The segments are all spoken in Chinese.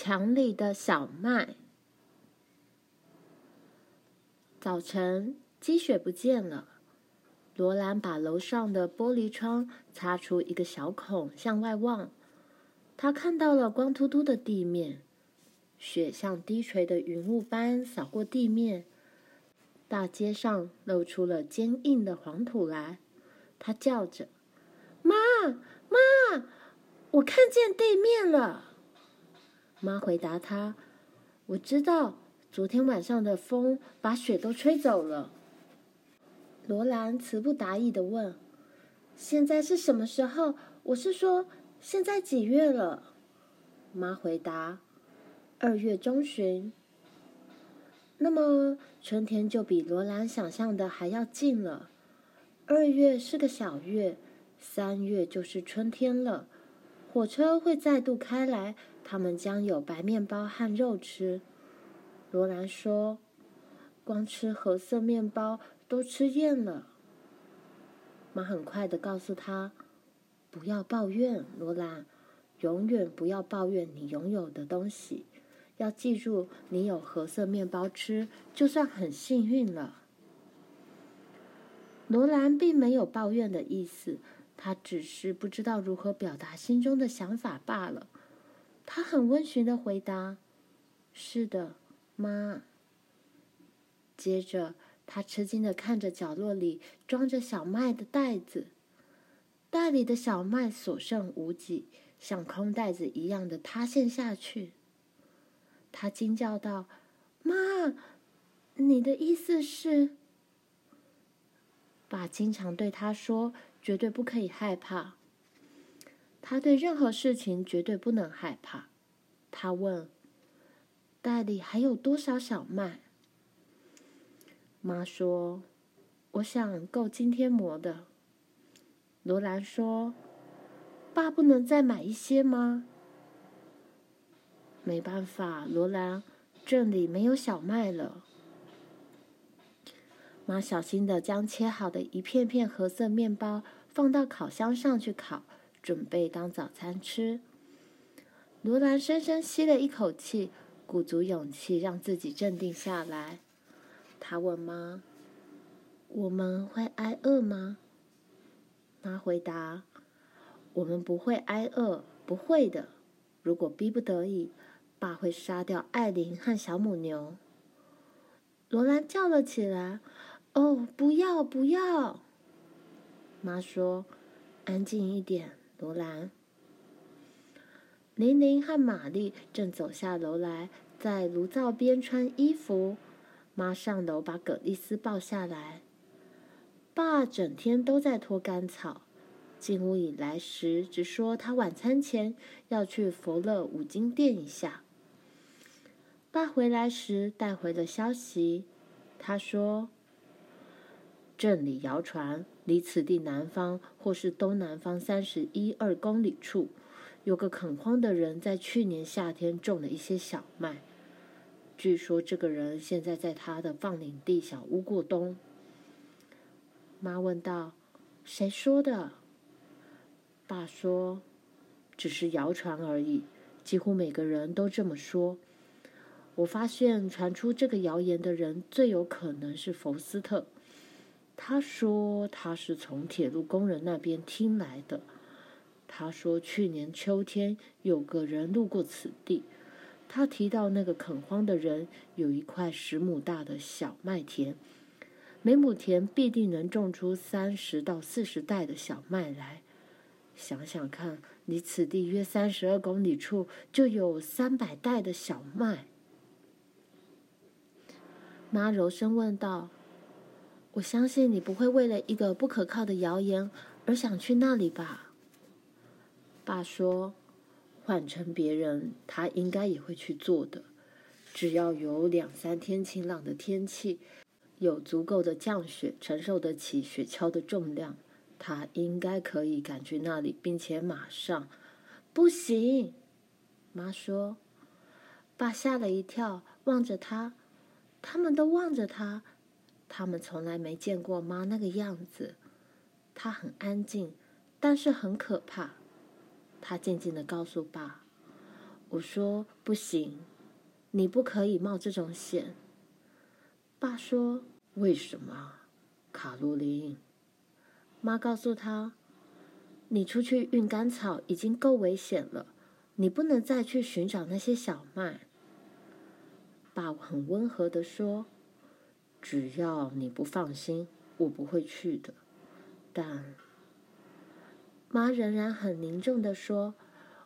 墙里的小麦。早晨，积雪不见了。罗兰把楼上的玻璃窗擦出一个小孔，向外望。他看到了光秃秃的地面，雪像低垂的云雾般扫过地面。大街上露出了坚硬的黄土来。他叫着：“妈，妈，我看见地面了。”妈回答他：“我知道，昨天晚上的风把雪都吹走了。”罗兰词不达意地问：“现在是什么时候？我是说，现在几月了？”妈回答：“二月中旬。”那么春天就比罗兰想象的还要近了。二月是个小月，三月就是春天了。火车会再度开来，他们将有白面包和肉吃。罗兰说：“光吃褐色面包。”都吃厌了。妈很快的告诉他：“不要抱怨，罗兰，永远不要抱怨你拥有的东西。要记住，你有褐色面包吃，就算很幸运了。”罗兰并没有抱怨的意思，他只是不知道如何表达心中的想法罢了。他很温驯的回答：“是的，妈。”接着。他吃惊的看着角落里装着小麦的袋子，袋里的小麦所剩无几，像空袋子一样的塌陷下去。他惊叫道：“妈，你的意思是？”爸经常对他说：“绝对不可以害怕。”他对任何事情绝对不能害怕。他问：“袋里还有多少小麦？”妈说：“我想够今天磨的。”罗兰说：“爸不能再买一些吗？”没办法，罗兰，这里没有小麦了。妈小心的将切好的一片片褐色面包放到烤箱上去烤，准备当早餐吃。罗兰深深吸了一口气，鼓足勇气让自己镇定下来。他问妈：“我们会挨饿吗？”妈回答：“我们不会挨饿，不会的。如果逼不得已，爸会杀掉艾琳和小母牛。”罗兰叫了起来：“哦，不要，不要！”妈说：“安静一点，罗兰。”琳琳和玛丽正走下楼来，在炉灶边穿衣服。妈上楼把葛丽丝抱下来。爸整天都在拖干草。进屋以来时，只说他晚餐前要去佛勒五金店一下。爸回来时带回了消息。他说：“镇里谣传，离此地南方或是东南方三十一二公里处，有个垦荒的人在去年夏天种了一些小麦。”据说这个人现在在他的放领地小屋过冬。妈问道：“谁说的？”爸说：“只是谣传而已，几乎每个人都这么说。我发现传出这个谣言的人最有可能是福斯特。他说他是从铁路工人那边听来的。他说去年秋天有个人路过此地。”他提到那个垦荒的人有一块十亩大的小麦田，每亩田必定能种出三十到四十袋的小麦来。想想看，离此地约三十二公里处就有三百袋的小麦。妈柔声问道：“我相信你不会为了一个不可靠的谣言而想去那里吧？”爸说。换成别人，他应该也会去做的。只要有两三天晴朗的天气，有足够的降雪，承受得起雪橇的重量，他应该可以赶去那里，并且马上。不行，妈说。爸吓了一跳，望着他，他们都望着他，他们从来没见过妈那个样子。她很安静，但是很可怕。她静静的告诉爸：“我说：“不行，你不可以冒这种险。”爸说：“为什么？”卡洛琳。妈告诉他：“你出去运干草已经够危险了，你不能再去寻找那些小麦。”爸很温和的说：“只要你不放心，我不会去的。”但妈仍然很凝重地说。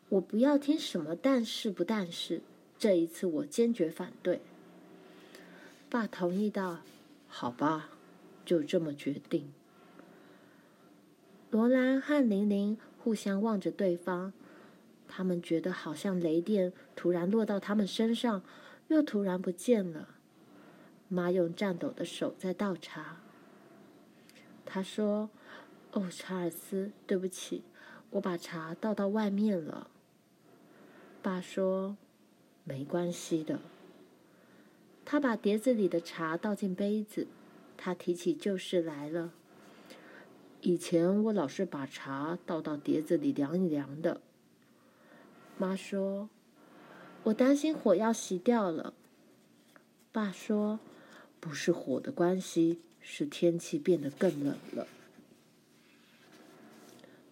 我不要听什么但是不但是，这一次我坚决反对。爸同意道：“好吧，就这么决定。”罗兰和玲玲互相望着对方，他们觉得好像雷电突然落到他们身上，又突然不见了。妈用颤抖的手在倒茶。他说：“哦，查尔斯，对不起，我把茶倒到外面了。”爸说：“没关系的。”他把碟子里的茶倒进杯子。他提起旧事来了。以前我老是把茶倒到碟子里凉一凉的。妈说：“我担心火要熄掉了。”爸说：“不是火的关系，是天气变得更冷了。”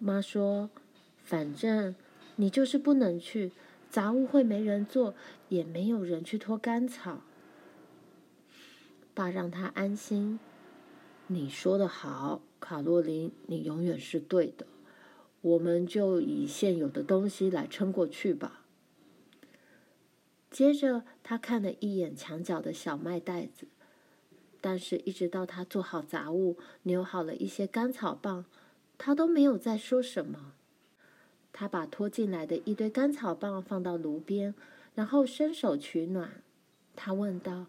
妈说：“反正你就是不能去。”杂物会没人做，也没有人去拖干草。爸让他安心。你说的好，卡洛琳，你永远是对的。我们就以现有的东西来撑过去吧。接着，他看了一眼墙角的小麦袋子，但是一直到他做好杂物、扭好了一些干草棒，他都没有再说什么。他把拖进来的一堆干草棒放到炉边，然后伸手取暖。他问道：“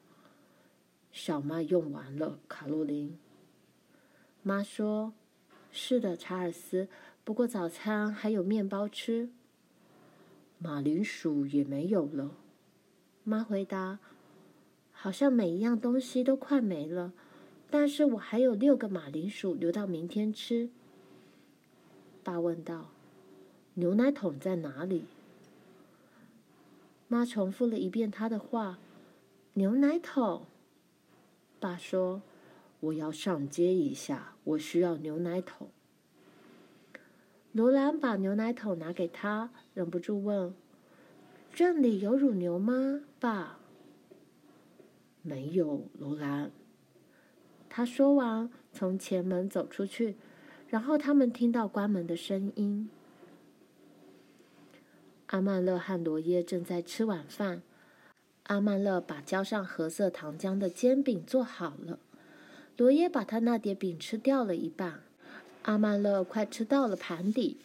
小麦用完了，卡洛琳。”妈说：“是的，查尔斯。不过早餐还有面包吃。”马铃薯也没有了。妈回答：“好像每一样东西都快没了，但是我还有六个马铃薯留到明天吃。”爸问道。牛奶桶在哪里？妈重复了一遍他的话：“牛奶桶。”爸说：“我要上街一下，我需要牛奶桶。”罗兰把牛奶桶拿给他，忍不住问：“这里有乳牛吗，爸？”“没有，罗兰。”他说完，从前门走出去，然后他们听到关门的声音。阿曼乐和罗耶正在吃晚饭。阿曼乐把浇上褐色糖浆的煎饼做好了，罗耶把他那碟饼吃掉了一半。阿曼乐快吃到了盘底。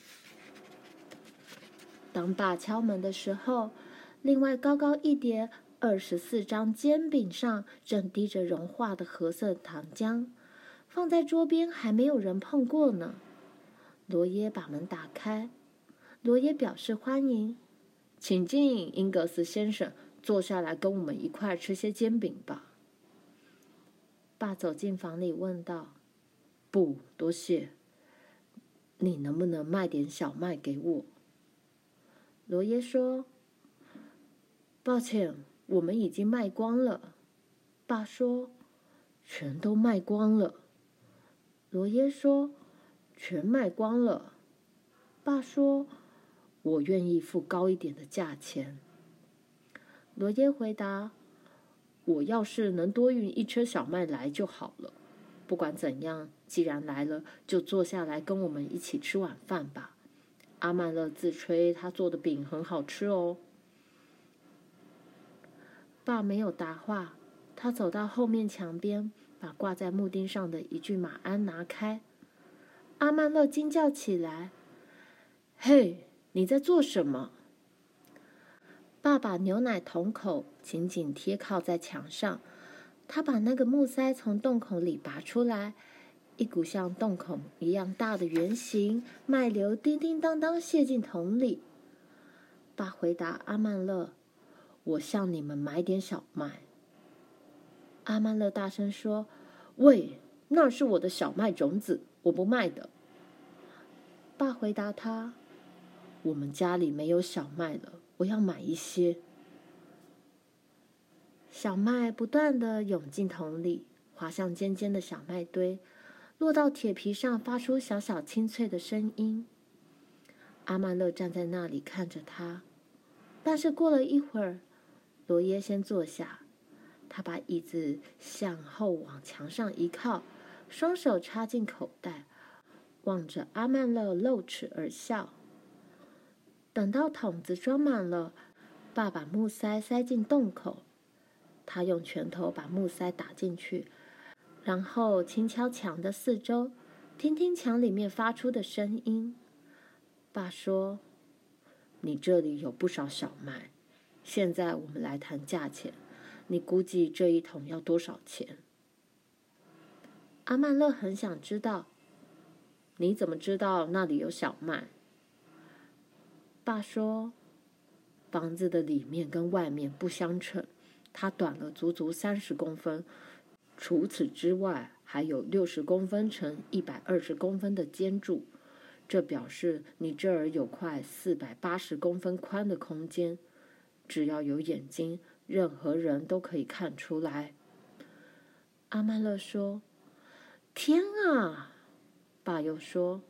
当爸敲门的时候，另外高高一叠二十四张煎饼上正滴着融化的褐色糖浆，放在桌边还没有人碰过呢。罗耶把门打开。罗耶表示欢迎，请进，英格斯先生，坐下来跟我们一块吃些煎饼吧。爸走进房里问道：“不，多谢。你能不能卖点小麦给我？”罗耶说：“抱歉，我们已经卖光了。”爸说：“全都卖光了。”罗耶说：“全卖光了。”爸说。我愿意付高一点的价钱。罗耶回答：“我要是能多运一车小麦来就好了。不管怎样，既然来了，就坐下来跟我们一起吃晚饭吧。”阿曼勒自吹他做的饼很好吃哦。爸没有答话，他走到后面墙边，把挂在木钉上的一具马鞍拿开。阿曼乐惊叫起来：“嘿！”你在做什么？爸把牛奶桶口紧紧贴靠在墙上，他把那个木塞从洞口里拔出来，一股像洞口一样大的圆形麦流叮叮当当泄进桶里。爸回答阿曼乐：“我向你们买点小麦。”阿曼乐大声说：“喂，那是我的小麦种子，我不卖的。”爸回答他。我们家里没有小麦了，我要买一些。”小麦不断地涌进桶里，滑向尖尖的小麦堆，落到铁皮上，发出小小清脆的声音。阿曼乐站在那里看着他，但是过了一会儿，罗耶先坐下，他把椅子向后往墙上一靠，双手插进口袋，望着阿曼勒露齿而笑。等到桶子装满了，爸把木塞塞进洞口。他用拳头把木塞打进去，然后轻敲墙的四周，听听墙里面发出的声音。爸说：“你这里有不少小麦，现在我们来谈价钱。你估计这一桶要多少钱？”阿曼乐很想知道，你怎么知道那里有小麦？爸说：“房子的里面跟外面不相称。”它短了足足三十公分，除此之外，还有六十公分乘一百二十公分的间柱，这表示你这儿有块四百八十公分宽的空间。只要有眼睛，任何人都可以看出来。阿曼勒说：“天啊！”爸又说。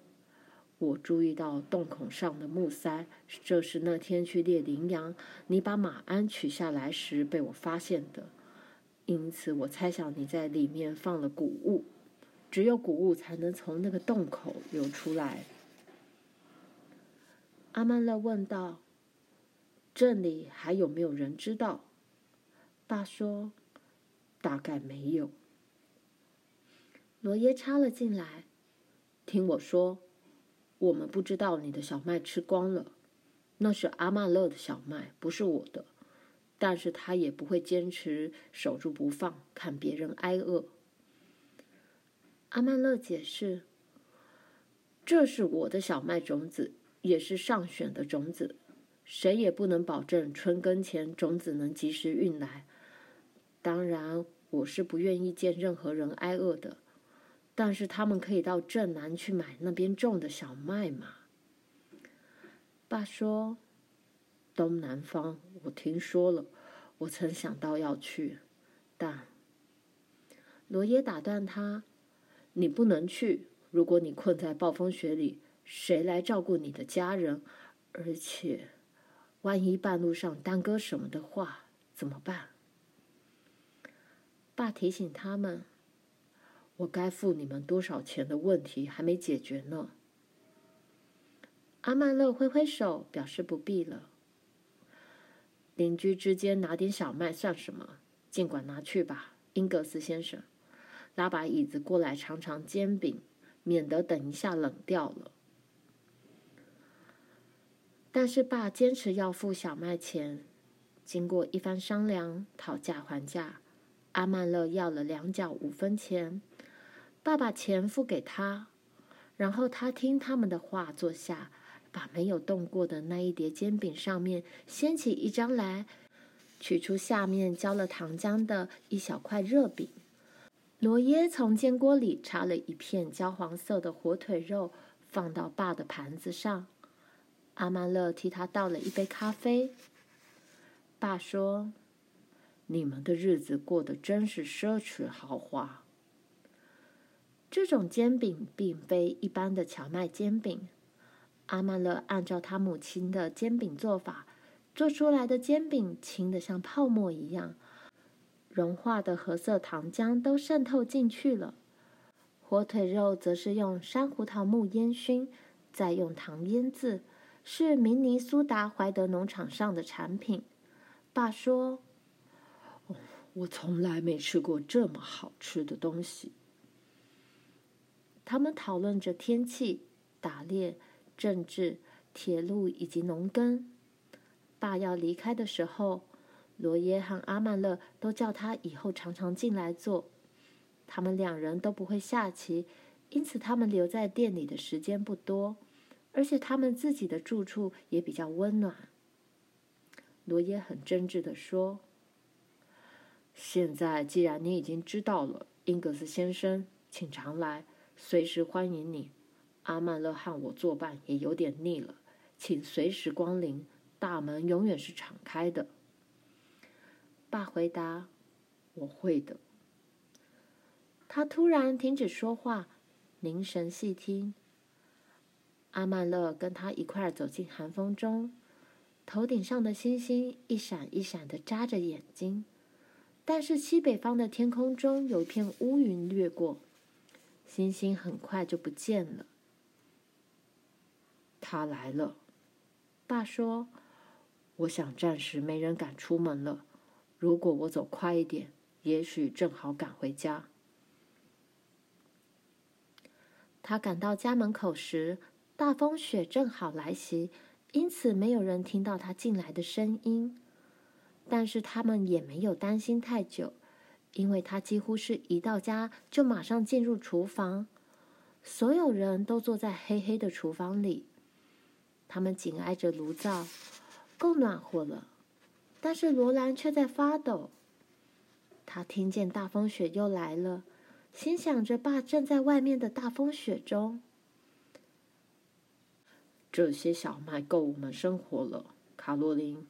我注意到洞孔上的木塞，这是那天去猎羚羊，你把马鞍取下来时被我发现的。因此，我猜想你在里面放了谷物，只有谷物才能从那个洞口流出来。阿曼勒问道：“这里还有没有人知道？”爸说：“大概没有。”罗耶插了进来：“听我说。”我们不知道你的小麦吃光了，那是阿曼勒的小麦，不是我的。但是他也不会坚持守住不放，看别人挨饿。阿曼勒解释：“这是我的小麦种子，也是上选的种子，谁也不能保证春耕前种子能及时运来。当然，我是不愿意见任何人挨饿的。”但是他们可以到镇南去买那边种的小麦吗？爸说：“东南方，我听说了，我曾想到要去，但……”罗耶打断他：“你不能去！如果你困在暴风雪里，谁来照顾你的家人？而且，万一半路上耽搁什么的话，怎么办？”爸提醒他们。我该付你们多少钱的问题还没解决呢。阿曼勒挥挥手，表示不必了。邻居之间拿点小麦算什么？尽管拿去吧，英格斯先生。拉把椅子过来尝尝煎饼，免得等一下冷掉了。但是爸坚持要付小麦钱。经过一番商量，讨价还价，阿曼乐要了两角五分钱。爸把钱付给他，然后他听他们的话，坐下，把没有动过的那一碟煎饼上面掀起一张来，取出下面浇了糖浆的一小块热饼。罗耶从煎锅里插了一片焦黄色的火腿肉，放到爸的盘子上。阿曼勒替他倒了一杯咖啡。爸说：“你们的日子过得真是奢侈豪华。”这种煎饼并非一般的荞麦煎饼。阿曼勒按照他母亲的煎饼做法做出来的煎饼，轻得像泡沫一样，融化的褐色糖浆都渗透进去了。火腿肉则是用山胡桃木烟熏，再用糖腌制，是明尼苏达怀德农场上的产品。爸说：“，我从来没吃过这么好吃的东西。”他们讨论着天气、打猎、政治、铁路以及农耕。爸要离开的时候，罗耶和阿曼乐都叫他以后常常进来坐。他们两人都不会下棋，因此他们留在店里的时间不多，而且他们自己的住处也比较温暖。罗耶很真挚地说：“现在既然你已经知道了，英格斯先生，请常来。”随时欢迎你，阿曼勒和我作伴也有点腻了，请随时光临，大门永远是敞开的。”爸回答：“我会的。”他突然停止说话，凝神细听。阿曼勒跟他一块儿走进寒风中，头顶上的星星一闪一闪的眨着眼睛，但是西北方的天空中有一片乌云掠过，星星很快就不见了。他来了，爸说：“我想暂时没人敢出门了。如果我走快一点，也许正好赶回家。”他赶到家门口时，大风雪正好来袭，因此没有人听到他进来的声音。但是他们也没有担心太久，因为他几乎是一到家就马上进入厨房。所有人都坐在黑黑的厨房里，他们紧挨着炉灶，够暖和了。但是罗兰却在发抖。他听见大风雪又来了。心想着，爸正在外面的大风雪中。这些小麦够我们生活了，卡洛琳。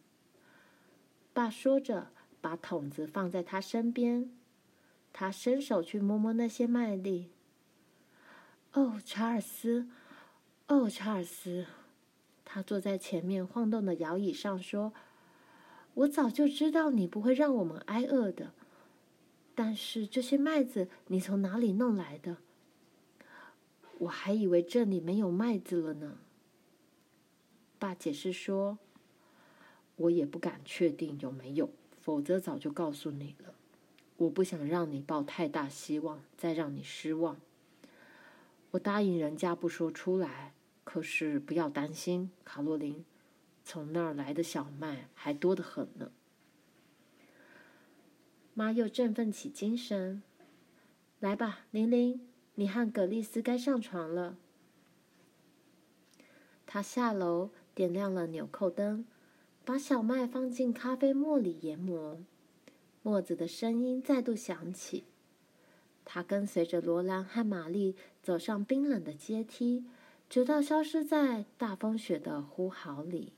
爸说着，把桶子放在他身边。他伸手去摸摸那些麦粒。哦，查尔斯，哦，查尔斯。他坐在前面晃动的摇椅上说：“我早就知道你不会让我们挨饿的。”但是这些麦子你从哪里弄来的？我还以为这里没有麦子了呢。爸解释说：“我也不敢确定有没有，否则早就告诉你了。我不想让你抱太大希望，再让你失望。我答应人家不说出来，可是不要担心，卡洛琳，从那儿来的小麦还多得很呢。”妈又振奋起精神，来吧，玲玲，你和葛丽丝该上床了。她下楼点亮了纽扣灯，把小麦放进咖啡沫里研磨。磨子的声音再度响起。他跟随着罗兰和玛丽走上冰冷的阶梯，直到消失在大风雪的呼号里。